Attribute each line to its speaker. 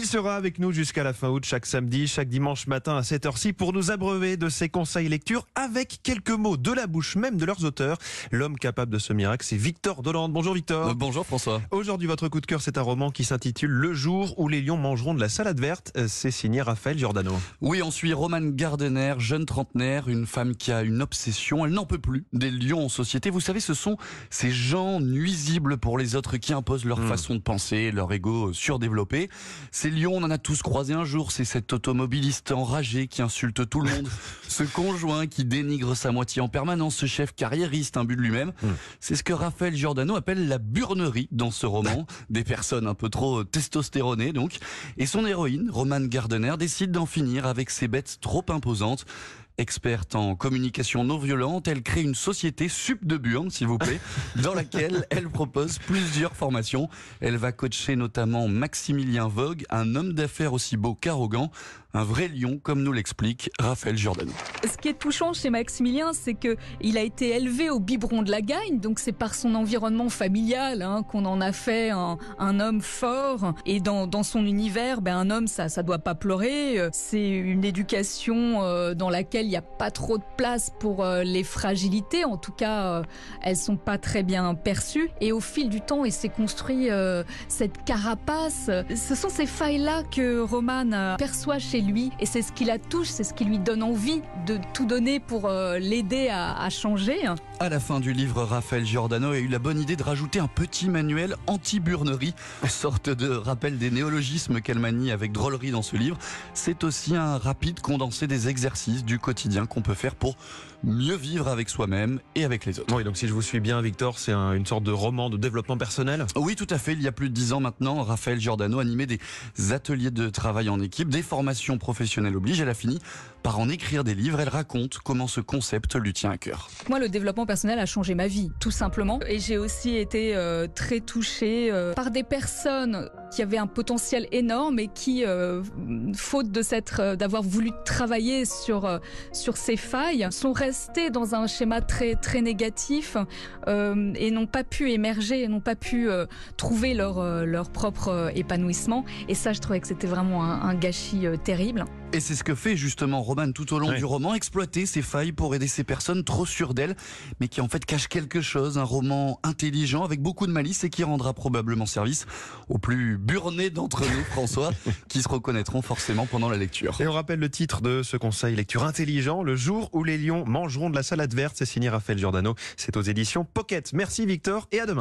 Speaker 1: Il sera avec nous jusqu'à la fin août, chaque samedi, chaque dimanche matin à 7h ci pour nous abreuver de ses conseils lecture avec quelques mots de la bouche même de leurs auteurs. L'homme capable de ce miracle, c'est Victor Dolande. Bonjour Victor.
Speaker 2: Euh, bonjour François.
Speaker 1: Aujourd'hui, votre coup de cœur, c'est un roman qui s'intitule Le jour où les lions mangeront de la salade verte. Euh, C'est signé Raphaël Giordano.
Speaker 2: Oui, on suit Romane Gardener, jeune trentenaire, une femme qui a une obsession. Elle n'en peut plus des lions en société. Vous savez, ce sont ces gens nuisibles pour les autres qui imposent leur
Speaker 1: Mm.
Speaker 2: façon de penser, leur ego surdéveloppé. Ces lions, on en a tous croisé un jour. C'est cet automobiliste enragé qui insulte tout le monde. ce conjoint qui dénigre sa moitié en permanence. Ce chef carriériste, imbu de lui-même.
Speaker 1: Mm.
Speaker 2: C'est ce que Raphaël Giordano appelle la burnerie dans ce roman. des personnes un peu trop testostéronées, donc. Et son héroïne, Romane Gardener, décide d'en finir avec ces bêtes trop imposantes. Experte en communication non violente, elle crée une société sup de burne, s'il vous plaît, dans laquelle elle propose plusieurs formations. Elle va coacher notamment Maximilien Vogue, un homme d'affaires aussi beau qu'arrogant, un vrai lion, comme nous l'explique Raphaël Giordano.
Speaker 3: Ce qui est touchant chez Maximilien, c'est que il a été élevé au biberon de la gagne, donc c'est par son environnement familial hein, qu'on en a fait un, homme fort. Et dans, son univers, ben, un homme, ça, ça doit pas pleurer. Euh, C'est une éducation euh, dans laquelle il n'y a pas trop de place pour euh, les fragilités. En tout cas, euh, elles sont pas très bien perçues. Et au fil du temps, il s'est construit cette carapace. Ce sont ces failles-là que Roman perçoit chez lui et c'est ce qui la touche, c'est ce qui lui donne envie de tout donner pour euh, l'aider à, à changer.
Speaker 2: À la fin du livre, Raphaël Giordano a eu la bonne idée de rajouter un petit manuel anti-burnerie, sorte de rappel des néologismes qu'elle manie avec drôlerie dans ce livre. C'est aussi un rapide condensé des exercices du quotidien qu'on peut faire pour mieux vivre avec soi-même et avec les autres.
Speaker 1: Oui, donc si je vous suis bien, Victor, c'est un- une sorte de roman de développement personnel?
Speaker 2: Oui, tout à fait. Il y a plus de dix ans maintenant, Raphaël Giordano animait des ateliers de travail en équipe, des formations professionnelles oblige. Elle a fini par en écrire des livres. Elle raconte comment ce concept lui tient à cœur.
Speaker 3: Moi, le développement personnel a changé ma vie, tout simplement. Et j'ai aussi été euh, très touchée euh, par des personnes qui avaient un potentiel énorme et qui, euh, faute de s'être, d'avoir voulu travailler sur sur ces failles, sont restées dans un schéma très très négatif et n'ont pas pu émerger, n'ont pas pu trouver leur leur propre épanouissement. Et ça, je trouvais que c'était vraiment un, gâchis euh, terrible.
Speaker 2: Et c'est ce que fait justement Roman tout au long du roman, exploiter ces failles pour aider ces personnes trop sûres d'elles, mais qui en fait cachent quelque chose, un roman intelligent avec beaucoup de malice et qui rendra probablement service aux plus burnés d'entre nous, François, qui se reconnaîtront forcément pendant la lecture.
Speaker 1: Et on rappelle le titre de ce conseil lecture intelligent, Le jour où les lions mangeront de la salade verte. C'est signé Raphaël Giordano. C'est aux éditions Pocket. Merci Victor et à demain.